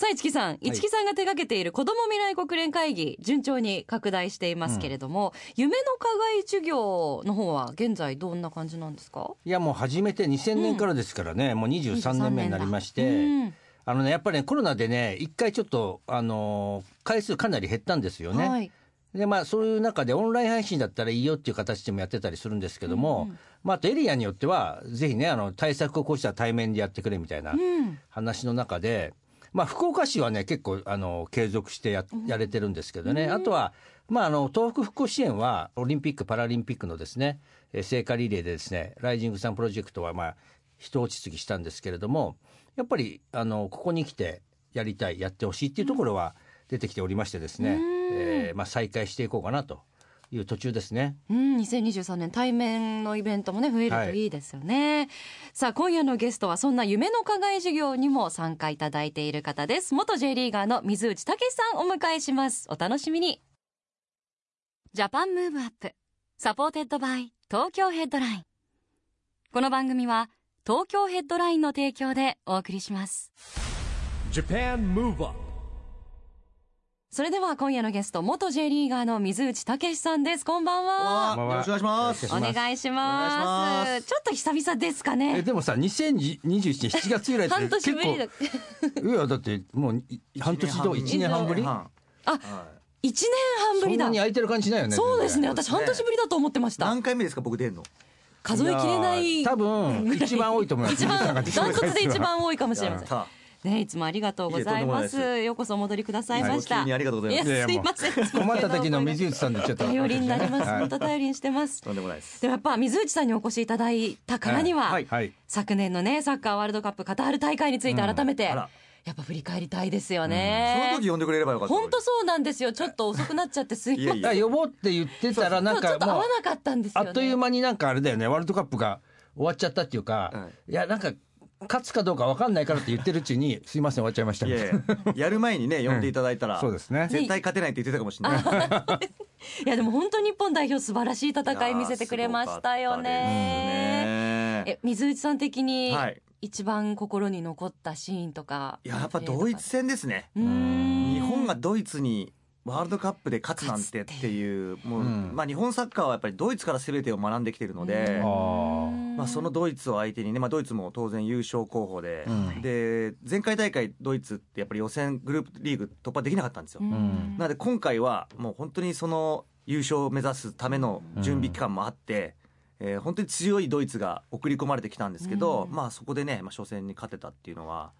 さあ、市木さん、市木さんが手掛けている子ども未来国連会議、順調に拡大していますけれども、夢の課外授業の方は現在どんな感じなんですか？いやもう始めて2000年からですからね、もう23年目になりまして、うんあのねやっぱりねコロナでね一回ちょっとあのー回数かなり減ったんですよね、はい。でまあそういう中でオンライン配信だったらいいよっていう形でもやってたりするんですけども、まああとエリアによってはぜひねあの対策をこうしたら対面でやってくれみたいなうん。話の中で、まあ福岡市はね結構あの継続してややれてるんですけどね、あとはまああの東北復興支援はオリンピック・パラリンピックのですねえー聖火リレーでですねライジングサンプロジェクトはまあ一落ち着きしたんですけれどもやっぱりあのここに来てやりたいやってほしいっていうところは出てきておりましてですね、えーまあ、再開していこうかなという途中ですね。うん、2023年対面のイベントもね増えるとい。いですよね、さあ今夜のゲストはそんな夢の課外授業にも参加いただいている方です。元 J リーガーの水内猛さんお迎えします。お楽しみに。 Japan Move Up. Supported by Tokyo Headline。この番組は東京ヘッドラインの提供でお送りします。Japan Move Up それでは今夜のゲスト元 J リーガーの水内猛さんです。こんばんは。よろしくお願いします。お願いします。ちょっと久々ですかえねでもさ2021年7月以来って 半年ぶりだ。結構いやだってもうい半年と1年半ぶり？半。あはい。一年半ぶりだ。そんなに空いてる感じしないよねそうですね。私半年ぶりだと思ってました。何回目ですか僕出んの？数えきれないや多分一番多いと思います。一番ダントツで一番多いかもしれませんねいつもありがとうございます。ようこそお戻りくださいました。はいありがとうございます。やすいません。困った時の水内さんでちょっと頼りになります。はい。本当頼りにしてます。とんでもないです。でもやっぱ水内さんにお越しいただいたからには、はいはい。昨年のねサッカーワールドカップカタール大会について改めて、あら。やっぱ振り返りたいですよそねの、時呼んでくれればよかった。本当そうなんですよ。ちょっと遅くなっちゃってすいません。呼ぼうって言ってたらなんそうちょっと合わなかったんですよね。あっという間になんかあれだよね。ワールドカップが終わっちゃったっていうか、、はいやなんか勝つかどうか分かんないからって言ってるうちにすいません終わっちゃいましたいやいややる前にね呼んでいただいたら、そうですね絶対勝てないって言ってたかもしれない。いやでも本当日本代表素晴らしい戦い見せてくれましたよね。ね。え水内さん的にはい一番心に残ったシーンとか。いややっぱドイツ戦ですね。日本がドイツにワールドカップで勝つなんてっていうもう、うん。まあ日本サッカーはやっぱりドイツから全てを学んできてるので。まあ、そのドイツを相手にね、まあ、ドイツも当然優勝候補で、うん。で前回大会ドイツってやっぱり予選グループリーグ突破できなかったんですよ、ん。なので今回はもう本当にその優勝を目指すための準備期間もあって、えー本当に強いドイツが送り込まれてきたんですけど、うん。まあそこでね、まあ、初戦に勝てたっていうのは、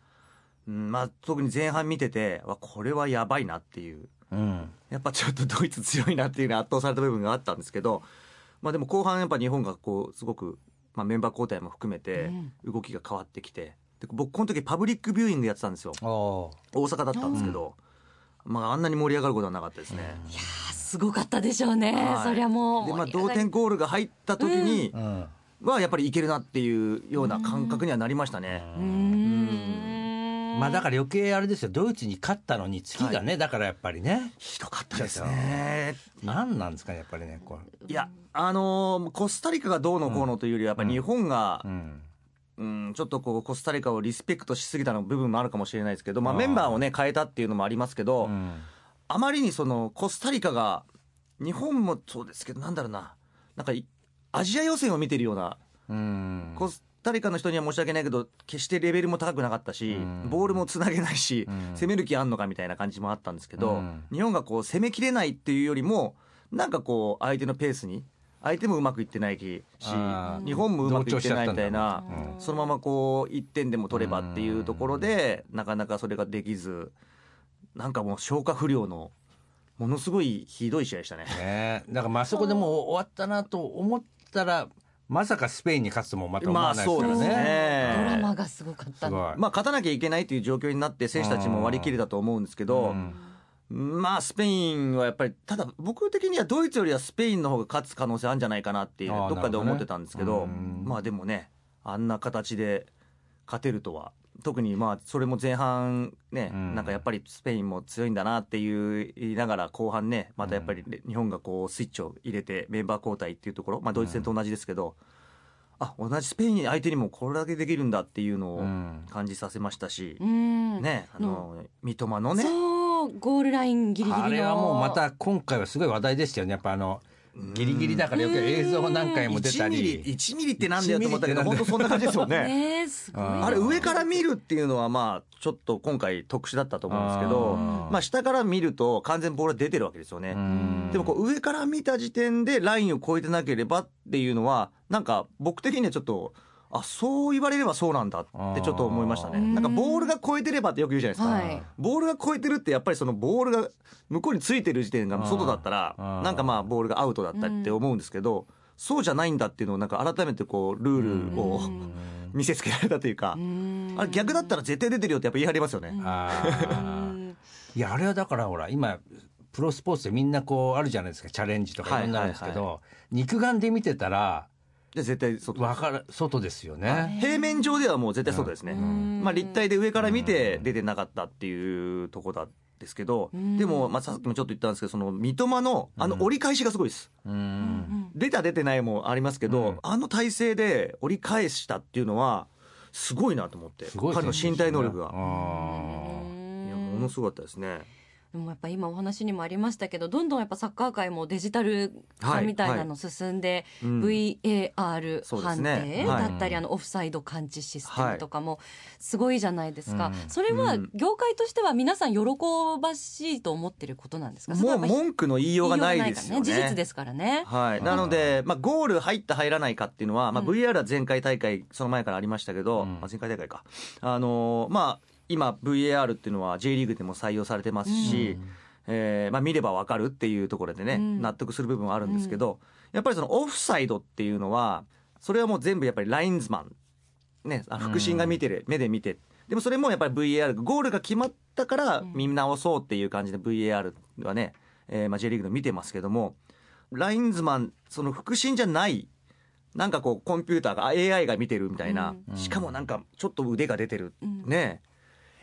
うんまあ、特に前半見ててわこれはやばいなっていううんやっぱちょっとドイツ強いなっていうのに圧倒された部分があったんですけど、まあ、でも後半やっぱ日本がこうすごく、まあ、メンバー交代も含めて動きが変わってきてで僕この時パブリックビューイングやってたんですよ大阪だったんですけど、まあ、あんなに盛り上がることはなかったですね。あすごかったでしょうね。はいそりゃもう。でまあ、同点ゴールが入った時にうんはやっぱりいけるなっていうような感覚にはなりましたね。うーん。まあだから余計あれですよ。ドイツに勝ったのに次がね、だからやっぱりね。ひどかったですね。何なんですかねやっぱりねこいや、あのーコスタリカがどうのこうのというよりはやっぱり日本がう、うん。うん、ちょっとこうコスタリカをリスペクトしすぎたの部分もあるかもしれないですけど、まあ、メンバーをね変えたっていうのもありますけど、うん。あまりにそのコスタリカが日本もそうですけどなんだろうななんかいアジア予選を見てるようなうん。コスタリカの人には申し訳ないけど決してレベルも高くなかったし、うん。ボールもつなげないし、うん。攻める気あんのかみたいな感じもあったんですけど、うん。日本がこう攻めきれないっていうよりもなんかこう相手のペースに相手もうまくいってないし日本もうまくいってないみたいなそのままこう1点でも取ればっていうところでなかなかそれができずなんかもう消化不良のものすごいひどい試合でしたね。ね。だからまああそこでもう終わったなと思ったらまさかスペインに勝つともまた思わないですからね,、まあそうですね。ドラマがすごかったまあ、勝たなきゃいけないという状況になって選手たちも割り切れたと思うんですけど、まあスペインはやっぱりただ僕的にはドイツよりはスペインの方が勝つ可能性あるんじゃないかなっていうどっかで思ってたんですけどどね。うん。まあでもねあんな形で勝てるとは特にまあそれも前半ね、うん。なんかやっぱりスペインも強いんだなっていう言いながら後半ねまたやっぱり日本がこうスイッチを入れてメンバー交代っていうところ、まあ、ドイツ戦と同じですけど、あ同じスペイン相手にもこれだけできるんだっていうのをうん。感じさせましたし、うん。ねあの三笘のね。そうゴールラインギリギリの。あれはもうまた今回はすごい話題でしたよね。やっぱあのギリギリだからよく映像何回も出た1ミリり1ミリってなんだよと思ったけど1ミリってなんだ本当そんな感じですよね。ねえすごい。なあれ上から見るっていうのはまあちょっと今回特殊だったと思うんですけどまあ下から見ると完全にボールが出てるわけですよね。うん。でもこう上から見た時点でラインを越えてなければっていうのはなんか僕的にはちょっとあそう言われればそうなんだってちょっと思いましたね。なんかボールが越えてればってよく言うじゃないですか。はい。ボールが越えてるってやっぱりそのボールが向こうについてる時点が外だったらなんかまあボールがアウトだったって思うんですけど、そうじゃないんだっていうのをなんか改めてこうルールを見せつけられたというか、あれ逆だったら絶対出てるよってやっぱ言い張りますよね。いやあれはだからほら今プロスポーツでみんなこうあるじゃないですか。チャレンジとかはいいろんなあるんですけど、はい。肉眼で見てたらで絶対外わかる外ですよね。平面上ではもう絶対外ですね、ん。まあ、立体で上から見て出てなかったっていうところですけど、でも、まあ、さっきもちょっと言ったんですけどその三笘のあの折り返しがすごいです、うん。出た出てないもありますけど、うん。あの体勢で折り返したっていうのはすごいなと思ってすごい彼の身体能力が、あいやものすごかったですねでもやっぱ今お話にもありましたけどどんどんやっぱサッカー界もデジタル化みたいなの進んで、うん。VAR 判ね。定はいだったり、あのオフサイド感知システムとかもすごいじゃないですか、うんそれはうん。業界としては皆さん喜ばしいと思ってることなんですか？もう文句の言いようがないですよね。事実ですからね。はい、なので、まあ、ゴール入った入らないかっていうのは、まあ、VR は前回大会その前からありましたけど、うん。まあ、前回大会か、あのーまあ、今 VAR っていうのは J リーグでも採用されてますし、えーまあ、見ればわかるっていうところでね、うん。納得する部分はあるんですけど、やっぱりそのオフサイドっていうのはそれはもう全部やっぱりラインズマン、ね、あ腹心が見てる、目で見てでもそれもやっぱり VAR ゴールが決まったから見直そうっていう感じで VAR はね、えーまあ、J リーグで見てますけどもラインズマンその腹心じゃないなんかこうコンピューターがあ AI が見てるみたいな、うん。しかもなんかちょっと腕が出てる、うん。ね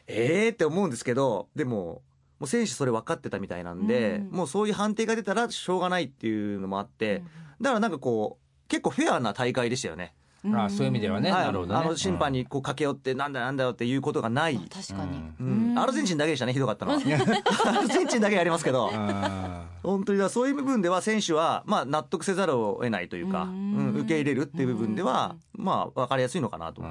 ええーって思うんですけどでももう選手それ分かってたみたいなんで、うん。もうそういう判定が出たらしょうがないっていうのもあって、だからなんかこう結構フェアな大会でしたよね。うん。あそういう意味ではね、はい。なるほどね。あの審判にこう駆け寄ってなんだなんだよっていうことがない、確かに、うん。うん。アルゼンチンだけでしたねひどかったのは。アルゼンチンだけやりますけど。あ本当にだそういう部分では選手はまあ納得せざるを得ないというか、ううん。ん受け入れるっていう部分ではまあ分かりやすいのかなと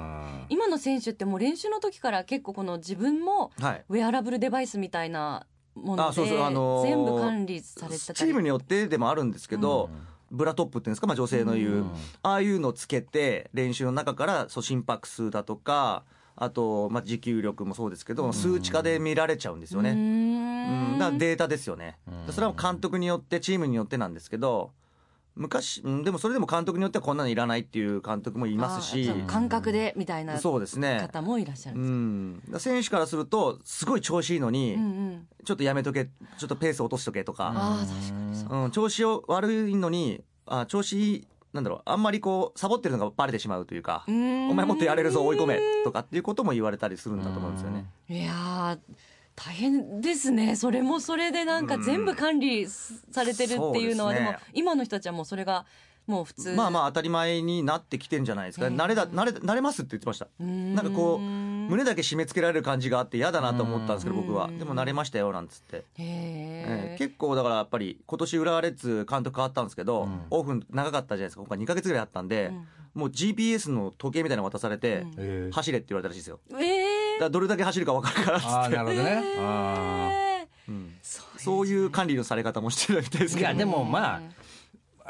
今の選手ってもう練習の時から結構この自分もはい。ウェアラブルデバイスみたいなものであそうそうあのー全部管理されてチームによってでもあるんですけど、ブラトップっていうんですか、まあ、女性の言う、うん。ああいうのつけて練習の中からそう心拍数だとかあと、まあ、持久力もそうですけど、数値化で見られちゃうんですようね。ーうん。ん、だからデータですよね、うん。それは監督によってチームによってなんですけど昔うんでもそれでも監督によってはこんなのいらないっていう監督もいますし。感覚でみたいなそうですね。方もいらっしゃるうんですん、だから選手からするとすごい調子いいのに、うんうん。ちょっとやめとけちょっとペース落としとけとか、ああ確かにそううん、調子を悪いのにあ調子いいなんだろうあんまりこうサボってるのがバレてしまうというか、お前もっとやれるぞ追い込めとかっていうことも言われたりするんだと思うんですよね。いやー大変ですね。それもそれでなんか全部管理されてるっていうのは、でも今の人たちはもうそれがもう普通。まあまあ当たり前になってきてんじゃないですか、へえ。慣れだ慣れ慣れますって言ってました。ななんかこう胸だけ締め付けられる感じがあって嫌だなと思ったんですけど僕は。うんでも慣れましたよなんつって、へええ。ー結構だからやっぱり今年浦和レッズ監督変わったんですけど、うん。オフ長かったじゃないですか。今回2か月ぐらいあったんで、うん。もう GPS の時計みたいなの渡されて、うん。えー走れって言われたらしいですよ。えだかえらどれだけ走るか分かるからっつって。あーなるほどね。あえー。うん。そうそういう管理のされ方もしてるみたいですけど。いやでもまあ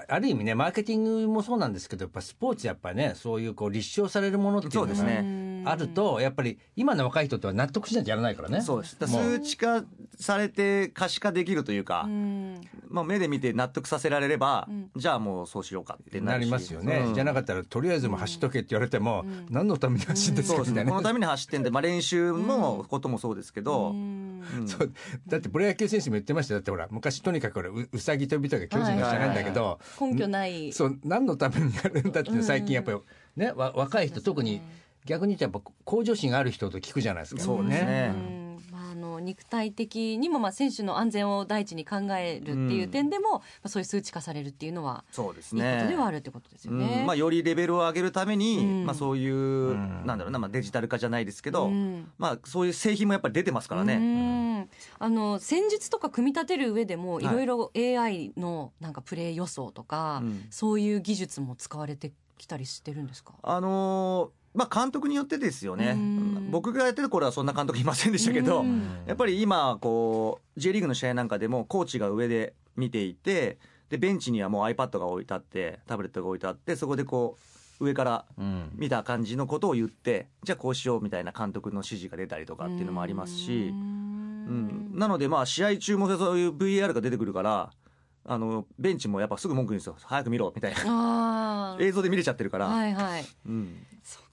ある意味ねマーケティングもそうなんですけどやっぱスポーツやっぱねそういうこう立証されるものっていうのがそうですね。あるとやっぱり今の若い人とは納得しないとやらないからね。そうです。数値化されて可視化できるというか、うん。まあ、目で見て納得させられれば、じゃあもうそうしようかってなりますよね、うん。じゃなかったらとりあえずもう走っとけって言われても、何のために走ってん。ですそうですかみたいなねこのために走ってんで、まあ、練習のこともそうですけど、うん。うん。そう。だってプロ野球選手も言ってましたよ。だってほら昔とにかく俺ううさぎ跳びとか巨人がしたがるんだけど、根拠ない。そう何のためにやるんだっていうの最近やっぱりねわ若い人特に逆に言うとやっぱ向上心がある人と聞くじゃないですか。そうですね。うん。まあ、あの肉体的にも、まあ、選手の安全を第一に考えるっていう点でも、まあ、そういう数値化されるっていうのはそうですいいことねではあるってことですようね。ん。まあ、よりレベルを上げるために、うん。まあ、そういう、ん。なんだろうな、まあ、デジタル化じゃないですけど、うん。まあ、そういう製品もやっぱり出てますからうね。ん。あの戦術とか組み立てる上でもはい。いろいろ AI のなんかプレー予想とか、うん。そういう技術も使われてきたりしてるんですか？あのーまあ、監督によってですよね。うん。僕がやってる頃はそんな監督いませんでしたけど、うん。やっぱり今こう J リーグの試合なんかでもコーチが上で見ていてでベンチにはもう iPad が置いてあってタブレットが置いてあってそこでこう上からうん。見た感じのことを言ってじゃあこうしようみたいな監督の指示が出たりとかっていうのもありますし、うん、なのでまあ試合中もそういう VAR が出てくるからあのベンチもやっぱすぐ文句言うんですよ。早く見ろみたいな。映像で見れちゃってるから、はいはい。うん、そっか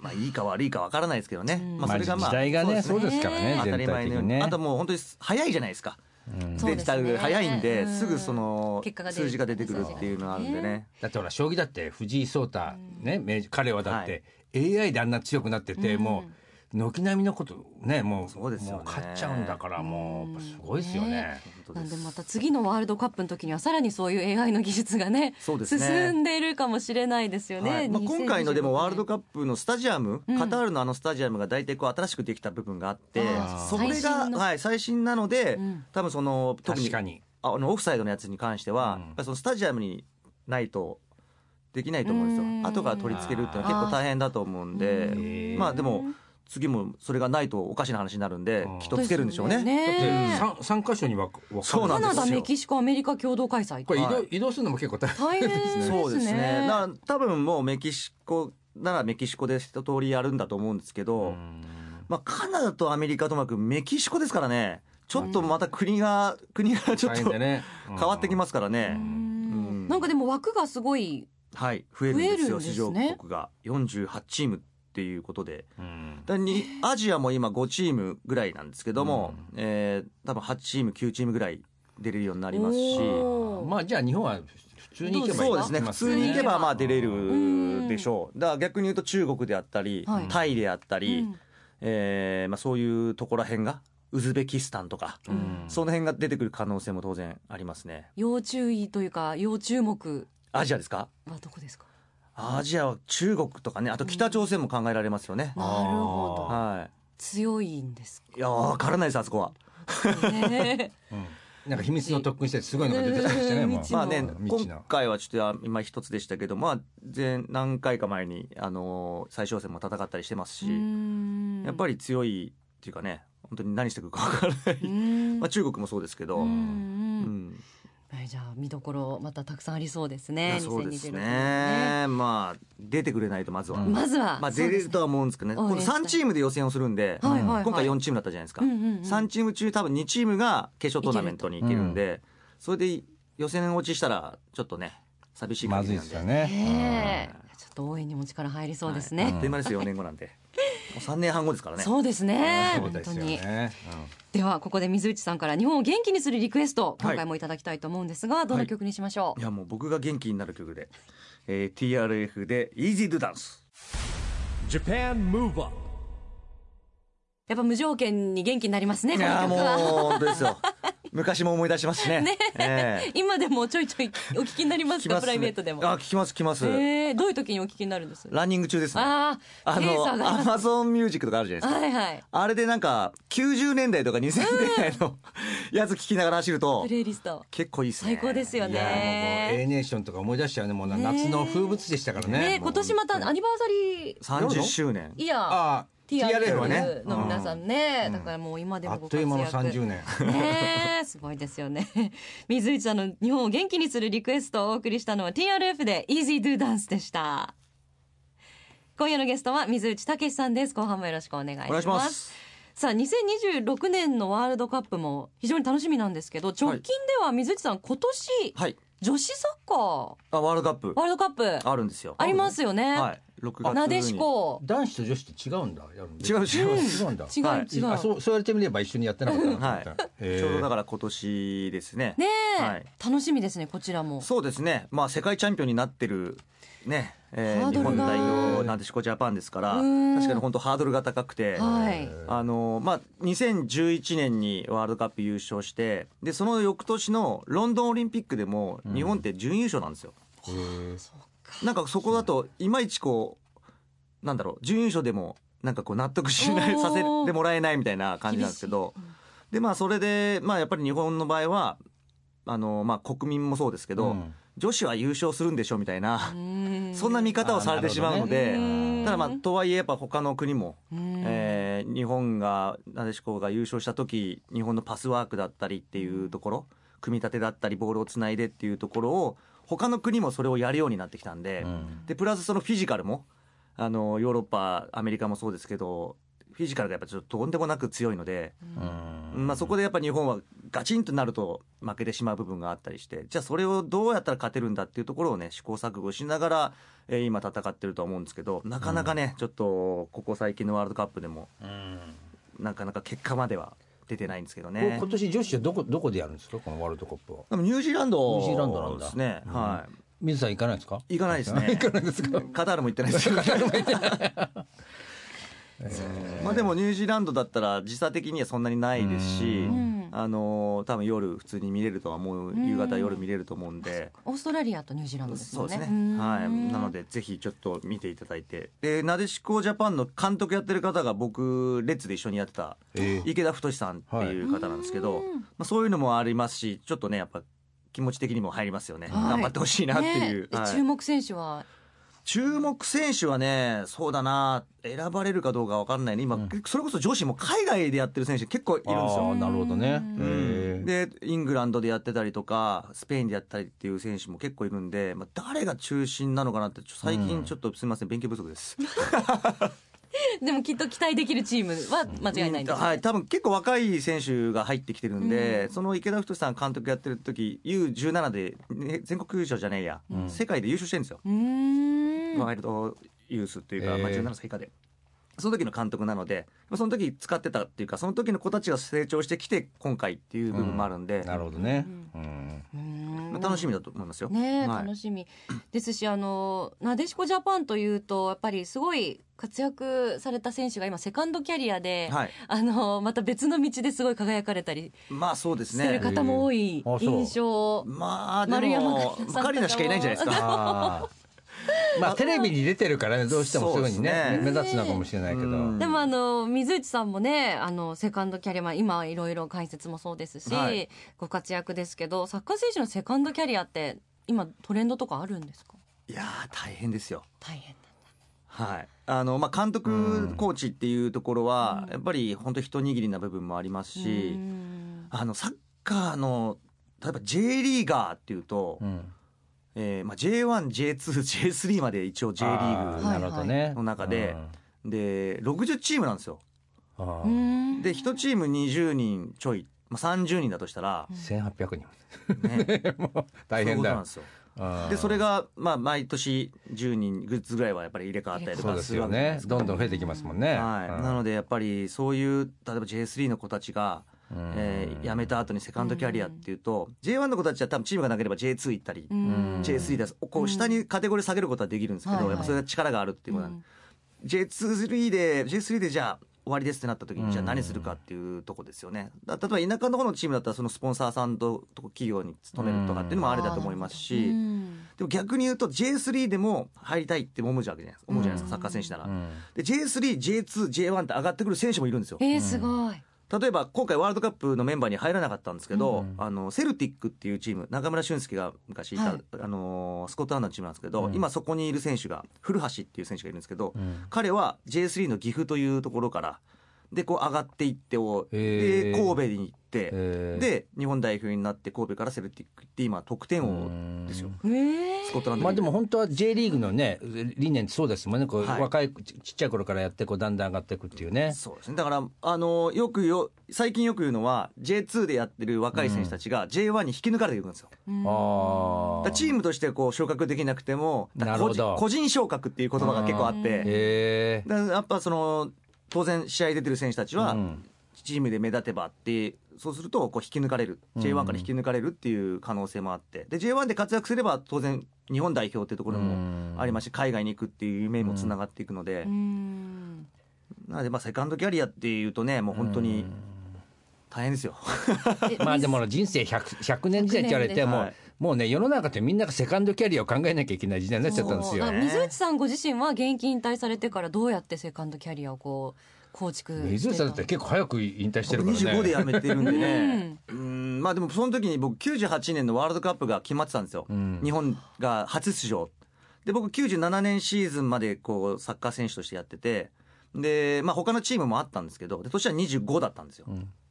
まあいいか悪いかわからないですけどね、うん。まあ、それがまあ、時代がねそうね。ですからね当たり前のように、あともう本当に早いじゃないですか。デジタル早いんで、うん。すぐその結果が出る数字が出てくるっていうのがあるんでね。だってほら将棋だって藤井聡太ね彼はだって AI であんな強くなってて、うん。もう軒並みのことねもうそうですよね。もう勝っちゃうんだからもうすごいですよね。ね本当なんでまた次のワールドカップの時にはさらにそういう AI の技術がねね。進んでいるかもしれないですよね、はい。まあ、今回のでもワールドカッップのスタジアム、うん。カタールのあのスタジアムが大体こう新しくできた部分があってそれ最新の。がはい、最新なので、うん。多分その特に確かに。あのオフサイドのやつに関しては、うん。やっぱりそのスタジアムにないとできないと思うんですよ。うん。後から取り付けるっていうのは結構大変だと思うんでうんまあでも次もそれがないとおかしな話になるんでうんきっとつけるんでしょうね。ね。だってね三三箇所には分かそうなんですよ。カナダメキシコアメリカ共同開催これ移動,、はい移動するのも結構大変ですね。そうですね。だから多分もうメキシコならメキシコで一通りやるんだと思うんですけど、うん。まあカナダとアメリカともなくメキシコですからね。ちょっとまた国が、国がちょっとね。変わってきますからね。なんかでも枠がすごいはい、増えるんですよ、増えるんです出ね場国が。48チームっていうことで。うん。だにアジアも今5チームぐらいなんですけども、えー多分8チーム、9チームぐらい出れるようになりますし。まあじゃあ日本は普通に行けばいいそうですね。普通に行けばまあ出れうんるでしょう。だから逆に言うと中国であったり、はい。タイであったり、うん。えーまあ、そういうところらへんがウズベキスタンとか、うん。その辺が出てくる可能性も当然ありますね。要注意というか要注目。アジアですか？はどこですか？アジアは中国とかねあと北朝鮮も考えられますよね、なるほど。は強いんですいいやわからないですあそこは。ね うん。なんか秘密の特訓してすごいのが出てきましたねまあね今回はちょっと今一つでしたけどまあ前何回か前にあの最小戦も戦ったりしてますし、やっぱりり強いっていうかね本当に何してくるか分からない、まあ、中国もそうですけど、ううん。んはいじゃあ見どころまたたくさんありそうですいね。やそうです2026ね。まあ出てくれないとまずは、うん。まずは。まあ、出れるとは思うんですけどね。今度応援したい3チームで予選をするんで、はいはいはい。今回4チームだったじゃないですか、うんうんうん3チーム中多分2チームが決勝トーナメントに行けるんでそれで予選落ちしたらちょっとね寂しいま感じなんで。ずいですよね。ちょっと応援にも力入りそうですね、はい。あっという間ですよ4年後なんて。もう3年半後ですからね。そうですね。そうですよ本当に。ねではここで水内さんから日本を元気にするリクエストはい。今回もいただきたいと思うんですが、どの曲にしましょう、いやもう僕が元気になる曲で、えー TRF で「Easy to Dance Japan Move Up やっぱ無条件に元気になりますね」いこのやーもう曲は本当ですよ昔も思い出しますしね。ね。ええ。今でもちょいちょいお聞きになりますかすプライベートでも。あ聞きます聞きます、えー、どういう時にお聞きになるんです？ランニング中ですね。あああのアマゾンミュージックとかあるじゃないですか。はいはい。あれでなんか90年代とか2000年代の やつ聞きながら走るとプレイリスト。結構いいですね。最高ですよいやもうもう A ねネーションとか思い出しちゃうね。もう夏の風物でしたからね。ね今年またアニバーサリー。30周年。イヤーああ TRF はねの皆さんね、だからもう今でもご活躍。あっという間の30年。ねえすごいですよね。水内さんの日本を元気にするリクエストをお送りしたのは TRF で Easy Do Dance でした。今夜のゲストは水内武さんです。後半もよろしくお願いします。お願いします。さあ2026年のワールドカップも非常に楽しみなんですけど直近では水内さん今年はい。女子サッカー。あワールドカップ。ワールドカップ。あるんですよ。ありますよね、はい6月に。なでしこ。男子と女子って違うんだ。やるんで違う違う。違うんだ。違うはい。違う、あそうそう言われてみれば一緒にやってなかったなと思はい。ったへー。ちょうどだから今年ですね。ねえ、はい。楽しみですねこちらも。そうですね。まあ世界チャンピオンになってるね、えー、日本代表なでしこジャパンですから。うん。確かに本当ハードルが高くて、はい。あのまあ、2011年にワールドカップ優勝してでその翌年のロンドンオリンピックでも日本って準優勝なんですよ、へーなんかそこだといまいちこうなんだろう準優勝でもなんかこう納得しないさせてもらえないみたいな感じなんですけどでまあそれでまあやっぱり日本の場合はあのまあ国民もそうですけど、うん。女子は優勝するんでしょみたいな、うんそんな見方をされてしまうので、ただまあとはいえやっぱ他の国も、うん。えー日本がなでしこが優勝した時日本のパスワークだったりっていうところ組み立てだったりボールをつないでっていうところを他の国もそれをやるようになってきたんで、うん。でプラスそのフィジカルもあのヨーロッパアメリカもそうですけどフィジカルがやっぱちょっととんでもなく強いので、うん。まあ、そこでやっぱ日本はガチンとなると負けてしまう部分があったりしてじゃあそれをどうやったら勝てるんだっていうところをね試行錯誤しながら、えー今戦ってると思うんですけどなかなかね、ちょっとここ最近のワールドカップでもうん。なかなか結果までは出てないんですけどね。今年女子はどこどこでやるんですか？このワールドカップは。でもニュージーランド。ニュージーランドなんだ。ですね、うん。は水さん行かないですか？い行かないですね。行かないですか？カタールも行ってないです。よ まあでもニュージーランドだったら時差的にはそんなにないですし、うんあのー多分夜普通に見れるとは思う夕方夜見れると思うんで、オーストラリアとニュージーランドですそうですよねね。はい。なので、ぜひちょっと見ていただいて。で、なでしこジャパンの監督やってる方が僕、レッツで一緒にやってた、ええ池田太さんっていう方なんですけど、まあ、そういうのもありますし、ちょっとね、やっぱ気持ち的にも入りますよね。はい頑張ってほしいなっていう。ねえはい注目選手は注目選手はね、そうだな、選ばれるかどうかわかんないね。今、それこそ女子も海外でやってる選手結構いるんですよ。なるほどねうんでイングランドでやってたりとかスペインでやったりっていう選手も結構いるんで、まあ、誰が中心なのかなって最近ちょっとすみません勉強不足です。でもきっと期待できるチームは間違いないんですよねはい、多分結構若い選手が入ってきてるんで、その池田太さん監督やってる時 U17 で、ね、全国優勝じゃねえや、世界で優勝してるんですよ、ワイルドユースっていうか、へー。まあ、17歳以下で。その時の監督なので、その時使ってたっていうか、その時の子たちが成長してきて、今回っていう部分もあるんで、なるほどね。うん。うーん。まあ楽しみだと思いますよ。ねえ、はい。楽しみ。ですしあのなでしこジャパンというとやっぱりすごい活躍された選手が今セカンドキャリアで、はい。あのまた別の道ですごい輝かれたりまあそうですね。してる方も多い印象、まあで丸山も桂さんとかもカリナしかいないんじゃないですか。まあテレビに出てるからねどうしてもそういうふうにね。目立つのかもしれないけど。うん。でもあの水内さんもねあのセカンドキャリア、まあ、今いろいろ解説もそうですし、はい。ご活躍ですけどサッカー選手のセカンドキャリアって今トレンドとかあるんですか？いやー大変ですよ。大変はい。あのまあ監督コーチっていうところはやっぱり本当一握りな部分もありますし、うん。あのサッカーの例えば J リーガーっていうと、うんえーまあ J1、J2、J3 まで一応 J リあーグなるほどね。の中でで60チームなんですよ。で1チーム20人ちょい、まあ、30人だとしたら、1800人。ね、もう大変だ。そうなんですよ。でそれがが、まあ、毎年10人グッズぐらいはやっぱり入れ替わったりとかするわけですかど。んどん増えてきますもんね。はい、うん。なのでやっぱりそういう例えば J3 の子たちが、うんえー辞めた後にセカンドキャリアっていうと、J1 の子たちは多分チームがなければ J2 行ったり、うん。J3 ですこう下にカテゴリー下げることはできるんですけど、はいはい。やっぱそれが力があるっていうことなんで、J2 で J3 でじゃあ終わりですってなった時にじゃあ何するかっていうとこですよね。だ例えば田舎の方のチームだったらそのスポンサーさんとと企業に勤めるとかっていうのもありだと思いますし、うん。でも逆に言うと J3 でも入りたいって思うじゃないですか思うじゃないですか、サッカー選手なら。うんで J3、J2、J1 って上がってくる選手もいるんですよ。えー、すごい。例えば今回ワールドカップのメンバーに入らなかったんですけど、あのセルティックっていうチーム中村俊輔が昔いた、はい。あのスコットランドのチームなんですけど、うん。今そこにいる選手が古橋っていう選手がいるんですけど、うん。彼は J3 の岐阜というところからでこう上がっていってをで神戸に行って、で日本代表になって神戸からセルティック行って今得点王ですよ。えー。スコットランドまあでも本本当は J リーグのね理念ってそうですもんね。こう、はい。若いちちっちゃい頃からやってこうだんだん上がっていくっていうね。そうですね。だからあのよくよ最近よく言うのは J2 でやってる若い選手たちが J1 に引き抜かれていくんですよ、うん。ああチームとしてこう昇格できなくても個人なるほど。個人昇格っていう言葉が結構あって。へえだからやっぱその当然試合出てる選手たちはうん。チームで目立てばってそうするとこう引き抜かれる。J1 から引き抜かれるっていう可能性もあって。で J1 で活躍すれば当然日本代表っていうところもありますし海外に行くっていう夢もつながっていくので。うん。なのでまあセカンドキャリアっていうとねもう本当に大変ですよ。え まあでも人生 100, 100年時代って言われても、はいもうね世の中ってみんながセカンドキャリアを考えなきゃいけない時代になっちゃったんですよ。水内さんご自身は現役引退されてからどうやってセカンドキャリアをこう構築水内さんだって結構早く引退してるからね。25で辞めてるんでね、うん、まあでもその時に僕、98年のワールドカップが決まってたんですよ、ん。日本が初出場。で、僕、97年シーズンまでこうサッカー選手としてやってて、で、まあ他のチームもあったんですけど、で年は25だったんですよ。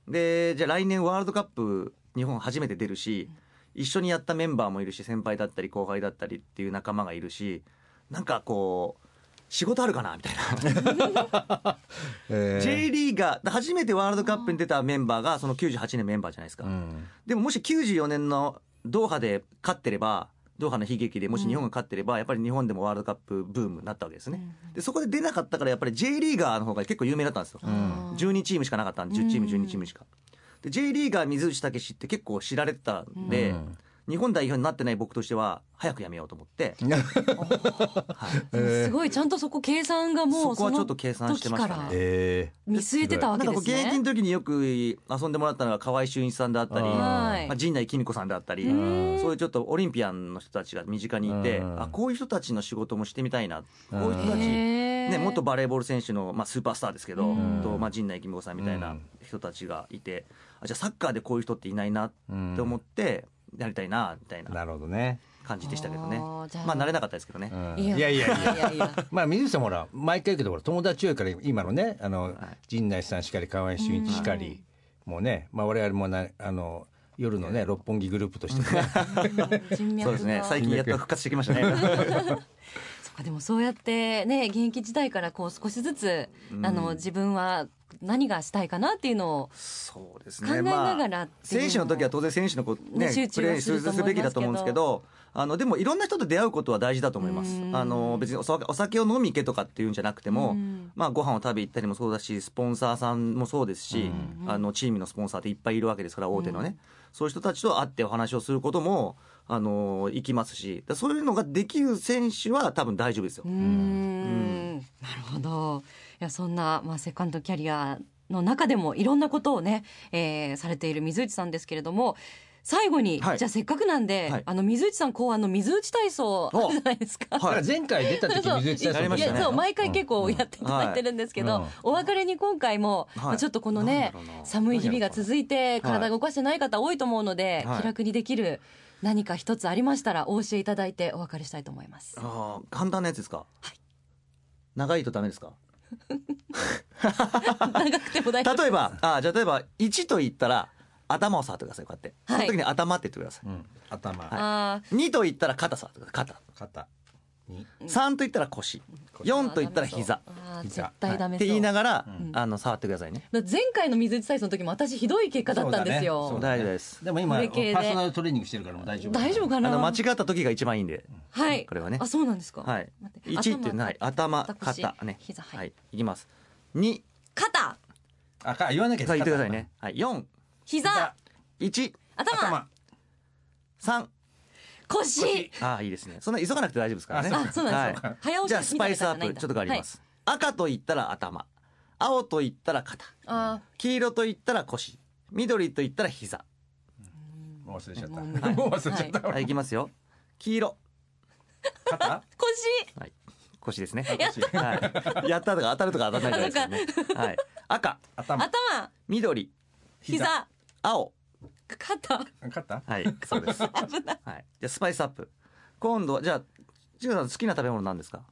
で、じゃあ来年ワールドカップ、日本初めて出るし、一緒にやったメンバーもいるし、先輩だったり後輩だったりっていう仲間がいるし、なんかこう、仕事あるかなみたいな。えー J リーガー、初めてワールドカップに出たメンバーがその98年メンバーじゃないですか。うんでももし94年のドーハで勝ってれば、ドーハの悲劇でもし日本が勝ってれば、やっぱり日本でもワールドカップブームになったわけですね。で、そこで出なかったから、やっぱり J リーガーの方が結構有名だったんですよ。12チームしかなかったんで、10チーム、12チームしか。で、J リーガー水内武史って結構知られてたんで、うん。日本代表になってない僕としては、早くやめようと思って、すごいちゃんとそこ計算がもうそこはちょっと計算してましたね。え見据えてたわけなんかこうですね現役の時によく遊んでもらったのが河合俊一さんであったり、はい。まあ、陣内貴美子さんであったり、ん。そういうちょっとオリンピアンの人たちが身近にいて、うん。あこういう人たちの仕事もしてみたいな、こういう人たち、ね、元バレーボール選手の、まあ、スーパースターですけど、うん。とまあ、陣内貴美子さんみたいな人たちがいて、あじゃあサッカーでこういう人っていないなって思って、やりたいなみたいー、ななるほどね、感じでしたけどね。まあ慣れなかったですけどね。うん。いや。いやいやいやいや。いやまあ水内さんもほら毎回言うけどほら友達多いから今のねあの、陣内さんしかり河合俊一しかり、もうねまあ我々もなあの夜のね六本木グループとしてね。そうですね。最近やっと復活してきましたね。そっかでもそうやってね現役時代からこう少しずつ、あの自分は何がしたいかなっていうのを。考えながらっていう。のも選手の時は当然選手のこうねね集中プレーはすべきだと思うんですけど、あのでもいろんな人と出会うことは大事だと思います。う。ん。あの別にお酒お酒を飲み行けとかっていうんじゃなくてもうん、まあご飯を食べ行ったりもそうだし、スポンサーさんもそうですし、あのチームのスポンサーっていっぱいいるわけですから大手のね。そういう人たちと会ってお話をすることもあの行きますし、だそういうのができる選手は多分大丈夫ですよ。うー。ん。なるほど。いやそんな、まあ、セカンドキャリアの中でもいろんなことをね、えーされている水内さんですけれども最後に、はい。じゃあせっかくなんで、はい。あの水内さん考案の水内体操あるじゃないですか。だから前回出た時そう。水内さんやりましたね。いやそう毎回結構やっていただいてるんですけど、うん。お別れに今回も、はい。まあちょっとこのね寒い日々が続いてはい体動かしてない方多いと思うので、はい。気楽にできる何か一つありましたらお教えいただいてお別れしたいと思います。あー簡単なやつですか？長いとダメですか？長くても大丈夫例えば、あじゃあ例えば1と言ったら頭を触ってください。こうやって、はい。その時に頭って言ってください、うん、頭、あ2と言ったら肩触ってください。肩。肩。に3と言ったら腰。ー4と言ったら膝。膝。絶対ダメそう、って言いながら、ん。あの触ってくださいね。前回の水内体操の時も私ひどい結果だったんですよ、大丈夫ですでも今パーソナルトレーニングしてるからもう大丈夫大丈夫かな？あの間違った時が一番いいんで。はい。これはね。あそうなんですか。はい。待って1ってない。頭腰肩ね。膝はい、はい。いきます。2肩。あか言わなきゃ言ってくださいね。はい。4膝。1頭。頭3腰。ああいいですね。そんな急がなくて大丈夫ですからね。あそうなんですよ。はい。早押しじゃあスパイスアップちょっと変わります、赤と言ったら頭。青と言ったら肩。あ黄色と言ったら腰。緑と言ったら膝。もう忘れちゃった。もう忘れちゃった、はい。いきますよ。黄色。肩？ー 腰。はい。腰ですね。はい、やったとか当たるとか当たらないじゃないです か。ねはい。赤。頭。頭。緑。膝。青肩。勝ったはいそうです。危ない。はい。じゃあスパイスアップ。今度はじゃあちぐさん好きな食べ物なんですか？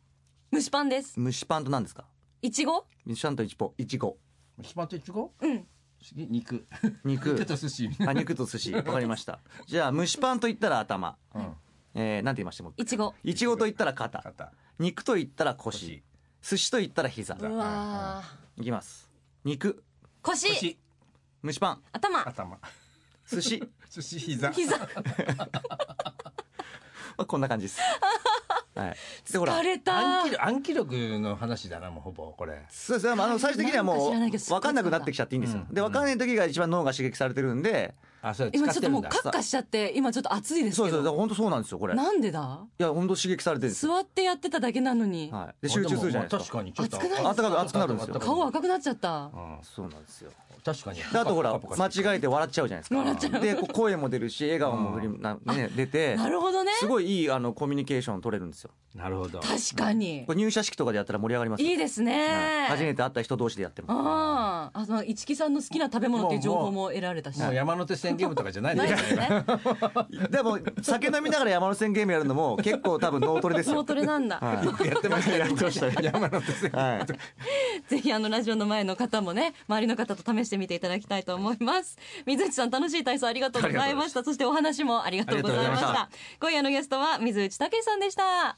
蒸しパンです。蒸しパンと何ですか？いちご？蒸しパンといちごいちご。スパンといちご？うん。肉。肉。肉と寿司。あ肉と寿司。わかりました。じゃあ蒸しパンと言ったら頭。うん。えー、なんて言いました？もいちご。いちごと言ったら肩。肩。肉と言ったら腰。寿司と言ったら膝。うわいきます。肉。腰。蒸しパン。頭。頭寿司。寿司膝。膝。まあこんな感じです。はい。でほら疲れた。暗記力暗記力の話だなもうほぼこれ。そうです。ねあの最終的にはもう分かんなくなってきちゃっていいんですよ。うん。で分かんない時が一番脳が刺激されてるんで。あそれ今ちょっともうカッカしちゃって今ちょっと熱いですそうけどですだから本当そうなんですよこれ。いなんでだ？や本当刺激されてるんですよ。座ってやってただけなのに。はい。で集中するじゃないですか。確かにちょっと。熱くなる熱くなるんですよ。顔赤くなっちゃった。うん。そうなんですよ確かに。であとほら間違えて笑っちゃうじゃないですか。で声も出るし笑顔も振りなね出て なるほどね。すごいいいあのコミュニケーション取れるんですよ。なるほど。確かに。これ入社式とかでやったら盛り上がりますよ。いいですはいね初めて会った人同士でやってもあああの市木さんの好きな食べ物っていう情報も得られたし。もう山手線ゲームとかじゃないですね。でも酒飲みながら山手線ゲームやるのも 結構多分脳トレですよ。脳トレなんだ、はい。やってましたやってましたね山手線。はい。ぜひあのラジオの前の方もね周りの方と試してみていただきたいと思います。水内さん楽しい体操ありがとうございました。そしてお話もありがとうございました。今夜のゲストは水内武さんでした。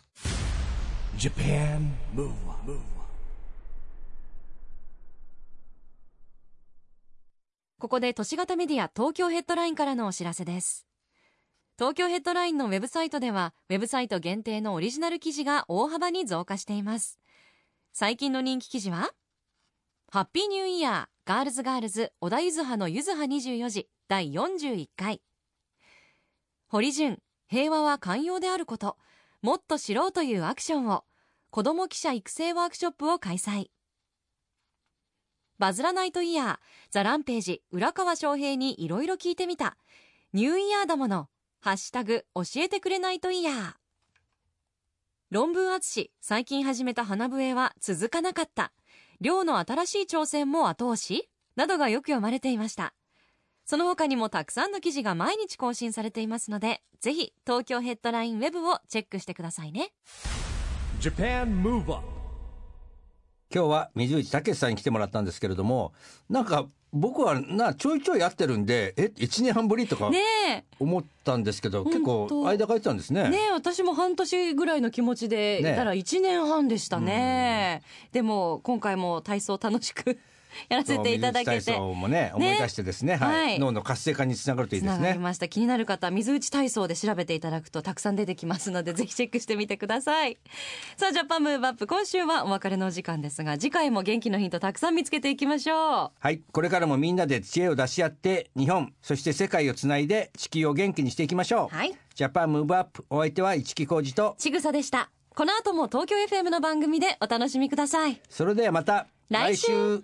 Japan Move Up, ここで都市型メディア東京ヘッドラインからのお知らせです。東京ヘッドラインのウェブサイトではウェブサイト限定のオリジナル記事が大幅に増加しています。最近の人気記事は？ハッピーニューイヤーガールズガールズ小田ゆずはのゆずは24時第41回。堀潤平和は寛容であることもっと知ろうというアクションを子ども記者育成ワークショップを開催。バズらないとイヤーザ・ランページ浦川翔平にいろいろ聞いてみた。ニューイヤーだものハッシュタグ教えてくれないとイヤー論文厚最近始めた花笛は続かなかった。寮の新しい挑戦も後押し？などがよく読まれていました。その他にもたくさんの記事が毎日更新されていますのでぜひ東京ヘッドラインウェブをチェックしてくださいね。Japan Move Up 今日は水内武さんに来てもらったんですけれどもなんか僕はなちょいちょいやってるんでえ1年半ぶりとかね思ったんですけど、結構間空いてたんですね。えねえ私も半年ぐらいの気持ちでいたら1年半でしたね。でも今回も体操楽しくやらせていただけて。水内体操もね思い出してですね、はい。はい。脳の活性化につながるといいですね。がりました。気になる方水内体操で調べていただくとたくさん出てきますので ぜひチェックしてみてください。さあジャパンムーブアップ今週はお別れのお時間ですが次回も元気のヒントたくさん見つけていきましょう。はい、これからもみんなで知恵を出し合って日本そして世界をつないで地球を元気にしていきましょう。はい。ジャパンムーブアップお相手は市木浩二と。ちぐさでした。この後も東京 FM の番組でお楽しみください。それではまた来週